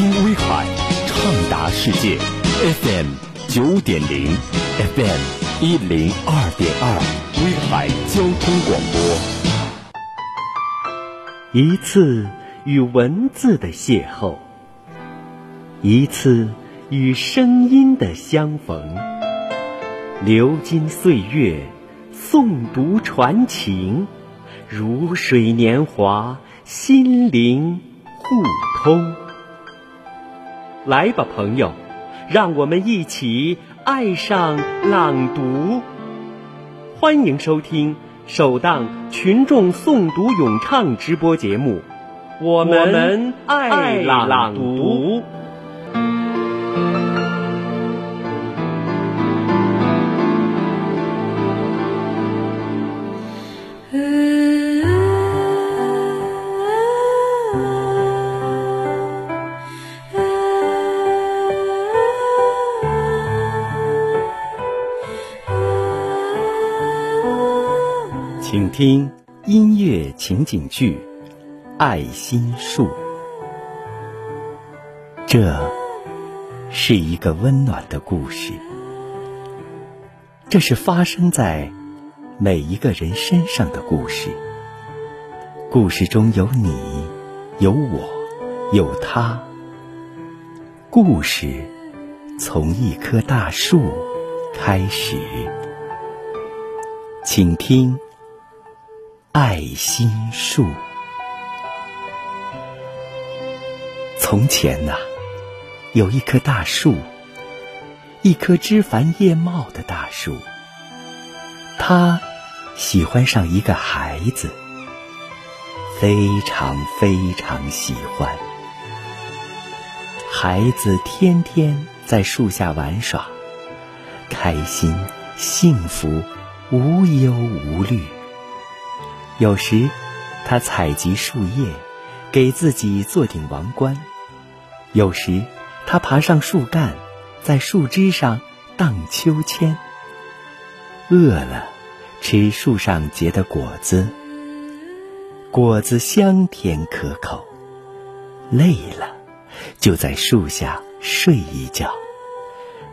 听威海，畅达世界，FM 九点零，FM 一零二点二，威海交通广播。一次与文字的邂逅，一次与声音的相逢，流金岁月，诵读传情，如水年华，心灵互通。来吧，朋友，让我们一起爱上朗读。欢迎收听首档群众诵读咏唱直播节目，我们爱朗读。听音乐情景剧《爱心树》。这是一个温暖的故事，这是发生在每一个人身上的故事。故事中有你，有我，有他。故事从一棵大树开始，请听。爱心树。从前呐，有一棵大树，一棵枝繁叶茂的大树。它喜欢上一个孩子，非常非常喜欢。孩子天天在树下玩耍，开心、幸福、无忧无虑。有时，他采集树叶，给自己做顶王冠；有时，他爬上树干，在树枝上荡秋千。饿了，吃树上结的果子，果子香甜可口；累了，就在树下睡一觉，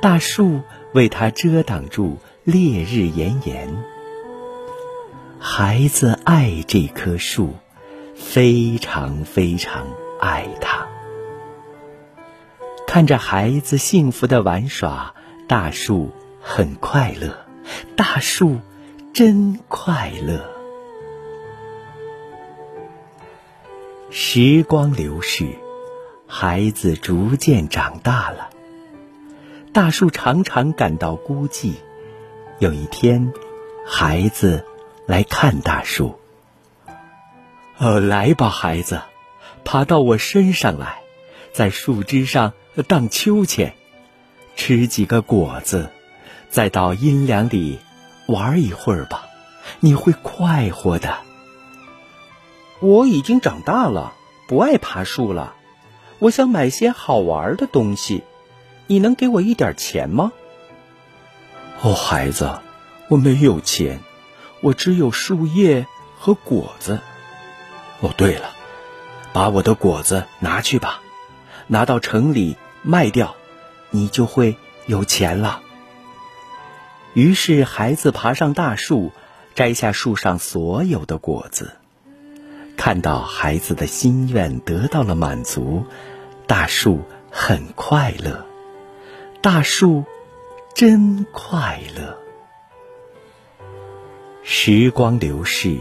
大树为他遮挡住烈日炎炎。孩子爱这棵树，非常非常爱它。看着孩子幸福的玩耍，大树很快乐。大树真快乐。时光流逝，孩子逐渐长大了。大树常常感到孤寂。有一天，孩子。来看大树。呃，来吧，孩子，爬到我身上来，在树枝上荡秋千，吃几个果子，再到阴凉里玩一会儿吧，你会快活的。我已经长大了，不爱爬树了，我想买些好玩的东西，你能给我一点钱吗？哦，孩子，我没有钱。我只有树叶和果子。哦，对了，把我的果子拿去吧，拿到城里卖掉，你就会有钱了。于是，孩子爬上大树，摘下树上所有的果子。看到孩子的心愿得到了满足，大树很快乐。大树真快乐。时光流逝，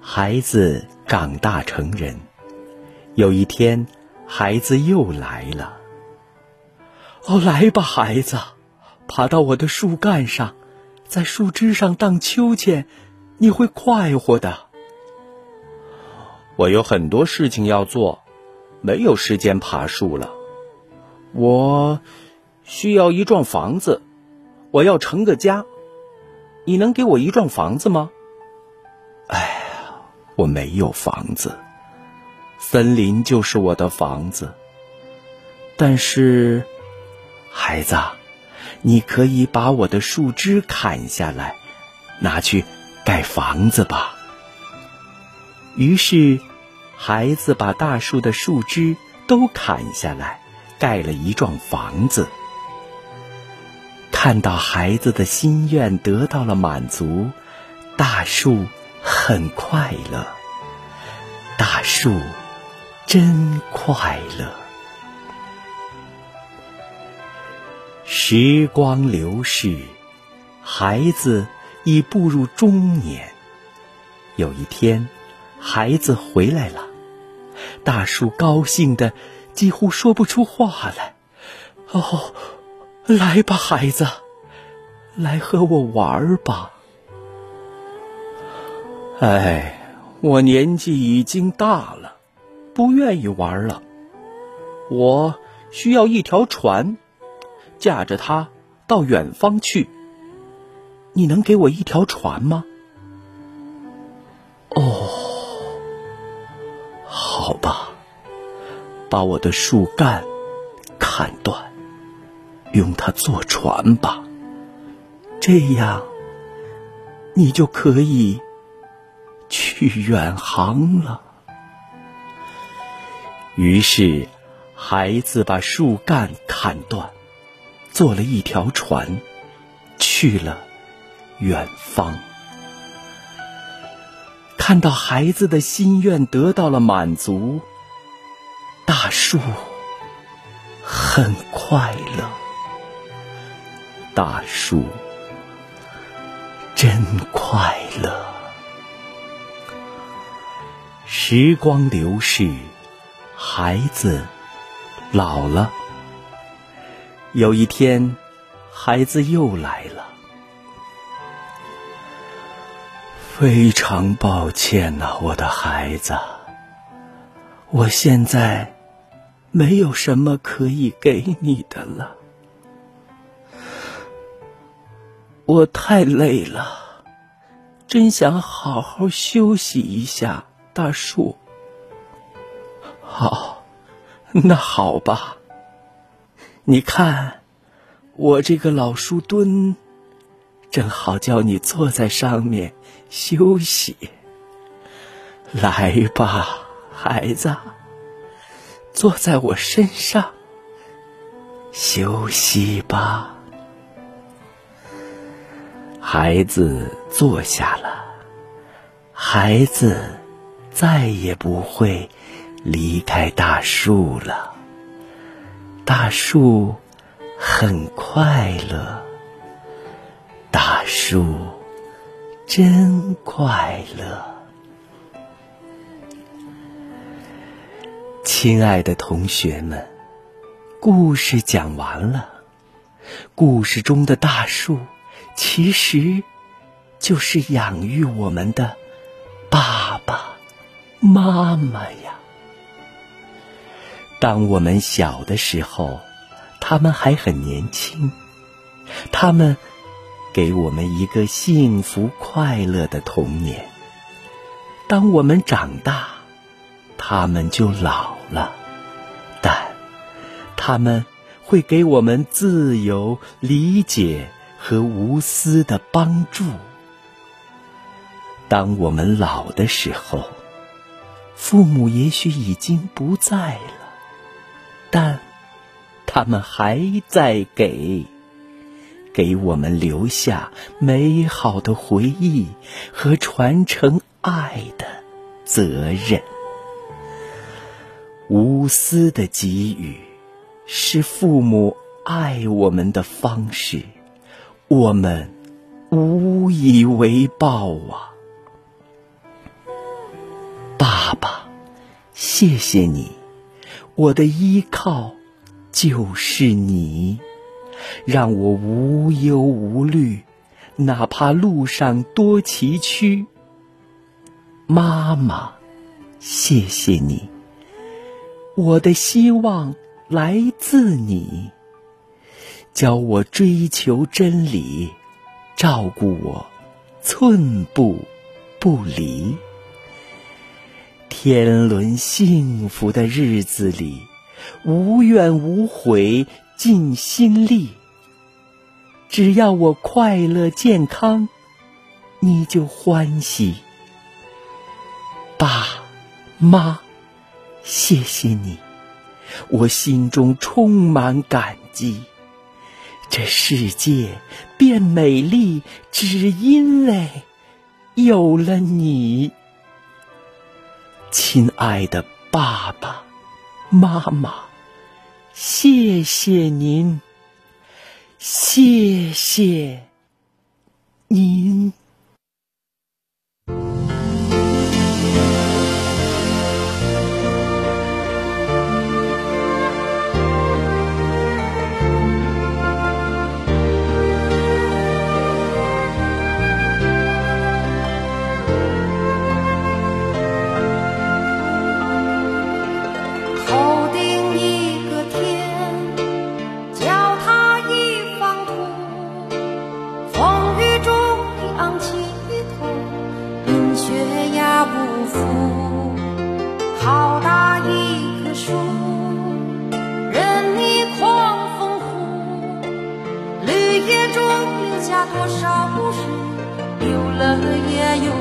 孩子长大成人。有一天，孩子又来了。哦，来吧，孩子，爬到我的树干上，在树枝上荡秋千，你会快活的。我有很多事情要做，没有时间爬树了。我需要一幢房子，我要成个家。你能给我一幢房子吗？哎呀，我没有房子，森林就是我的房子。但是，孩子，你可以把我的树枝砍下来，拿去盖房子吧。于是，孩子把大树的树枝都砍下来，盖了一幢房子。看到孩子的心愿得到了满足，大树很快乐。大树真快乐。时光流逝，孩子已步入中年。有一天，孩子回来了，大树高兴的几乎说不出话来。哦。来吧，孩子，来和我玩吧。哎，我年纪已经大了，不愿意玩了。我需要一条船，驾着它到远方去。你能给我一条船吗？哦，好吧，把我的树干砍断。用它坐船吧，这样你就可以去远航了。于是，孩子把树干砍断，做了一条船，去了远方。看到孩子的心愿得到了满足，大树很快乐。大树真快乐。时光流逝，孩子老了。有一天，孩子又来了。非常抱歉呐，我的孩子，我现在没有什么可以给你的了。我太累了，真想好好休息一下。大树，好，那好吧。你看，我这个老树墩，正好叫你坐在上面休息。来吧，孩子，坐在我身上休息吧。孩子坐下了，孩子再也不会离开大树了。大树很快乐，大树真快乐。亲爱的同学们，故事讲完了。故事中的大树。其实，就是养育我们的爸爸妈妈呀。当我们小的时候，他们还很年轻，他们给我们一个幸福快乐的童年。当我们长大，他们就老了，但他们会给我们自由、理解。和无私的帮助。当我们老的时候，父母也许已经不在了，但他们还在给，给我们留下美好的回忆和传承爱的责任。无私的给予，是父母爱我们的方式。我们无以为报啊，爸爸，谢谢你，我的依靠就是你，让我无忧无虑，哪怕路上多崎岖。妈妈，谢谢你，我的希望来自你。教我追求真理，照顾我，寸步不离。天伦幸福的日子里，无怨无悔，尽心力。只要我快乐健康，你就欢喜。爸妈，谢谢你，我心中充满感激。这世界变美丽，只因为有了你，亲爱的爸爸妈妈，谢谢您，谢谢您。多少故事，有了也有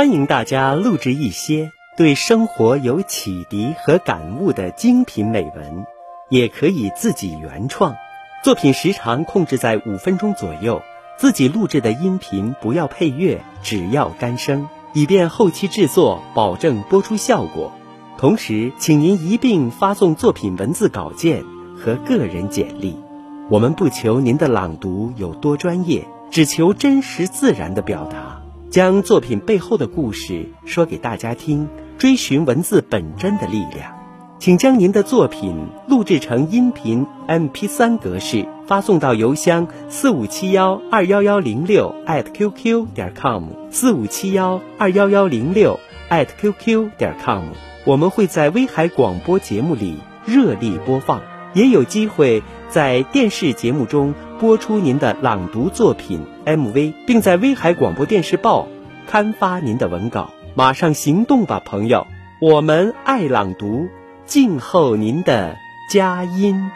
欢迎大家录制一些对生活有启迪和感悟的精品美文，也可以自己原创。作品时长控制在五分钟左右，自己录制的音频不要配乐，只要干声，以便后期制作保证播出效果。同时，请您一并发送作品文字稿件和个人简历。我们不求您的朗读有多专业，只求真实自然的表达。将作品背后的故事说给大家听，追寻文字本真的力量。请将您的作品录制成音频 MP3 格式，发送到邮箱四五七幺二幺幺零六 @QQ 点 com 四五七幺二幺幺零六 @QQ 点 com。我们会在威海广播节目里热力播放，也有机会在电视节目中播出您的朗读作品 MV，并在威海广播电视报刊发您的文稿。马上行动吧，朋友！我们爱朗读，静候您的佳音。